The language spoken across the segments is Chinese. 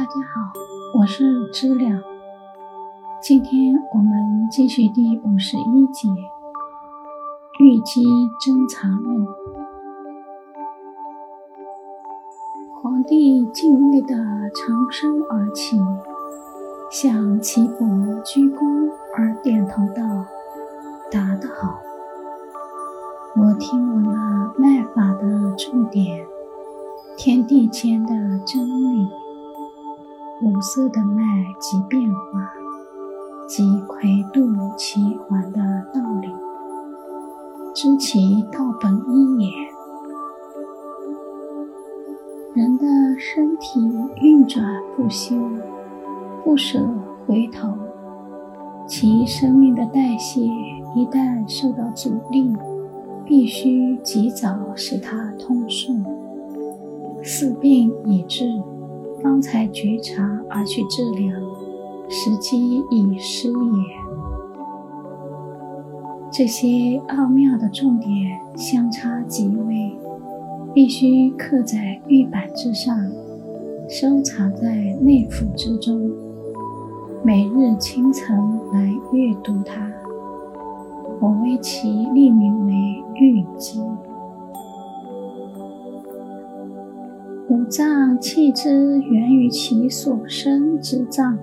大家好，我是知了。今天我们继续第五十一节《玉姬侦查论》。皇帝敬畏的长身而起，向岐伯鞠躬而点头道：“答得好，我听闻了脉法的重点，天地间的真理。”五色的脉及变化，及魁度其环的道理，知其道本一也。人的身体运转不休，不舍回头，其生命的代谢一旦受到阻力，必须及早使它通顺，死病已至。方才觉察而去治疗，时机已失也。这些奥妙的重点相差极微，必须刻在玉板之上，收藏在内府之中，每日清晨来阅读它。我为其立名为玉机。五脏气之源于其所生之脏，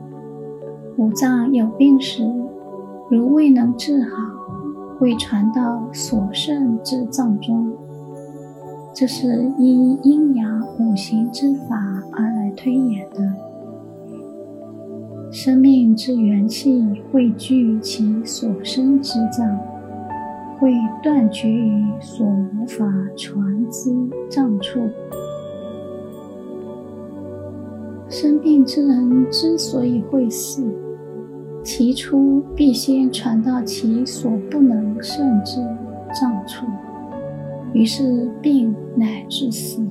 五脏有病时，如未能治好，会传到所生之脏中。这是依阴阳五行之法而来推演的。生命之元气汇聚于其所生之脏，会断绝于所无法传之脏处。生病之人之所以会死，其初必先传到其所不能胜之脏处，于是病乃至死。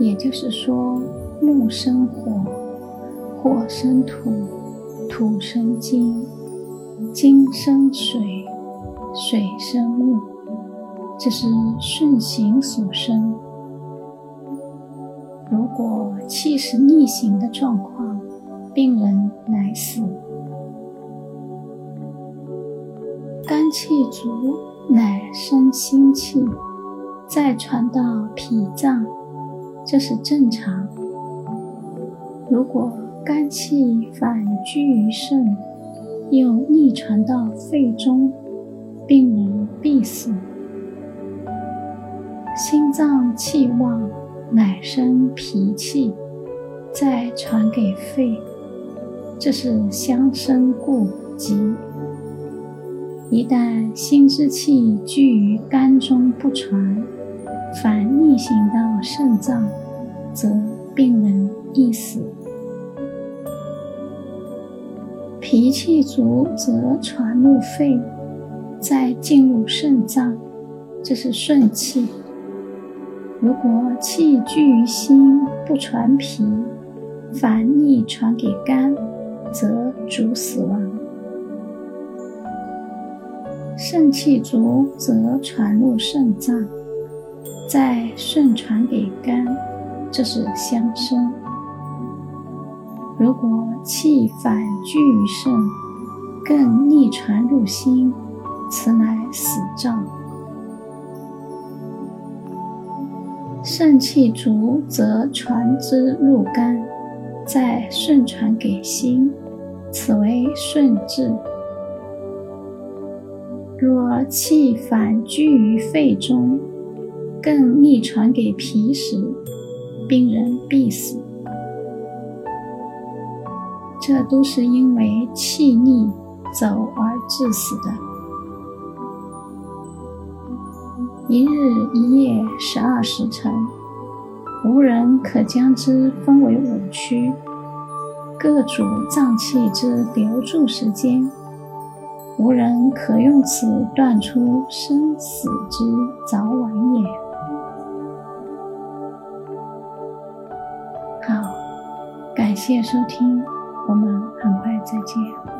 也就是说，木生火，火生土，土生金，金生水，水生木，这是顺行所生。气是逆行的状况，病人乃死。肝气足，乃生心气，再传到脾脏，这是正常。如果肝气反居于肾，又逆传到肺中，病人必死。心脏气旺。乃生脾气，再传给肺，这是相生故疾。一旦心之气聚于肝中不传，反逆行到肾脏，则病人易死。脾气足则传入肺，再进入肾脏，这是顺气。如果气聚于心不传脾，反逆传给肝，则主死亡。肾气足则传入肾脏，再顺传给肝，这是相生。如果气反聚于肾，更逆传入心，此乃死状。肾气足，则传之入肝，再顺传给心，此为顺治。若气反居于肺中，更逆传给脾时，病人必死。这都是因为气逆走而致死的。一日一夜十二时辰，无人可将之分为五区，各主脏器之留住时间，无人可用此断出生死之早晚也。好，感谢收听，我们很快再见。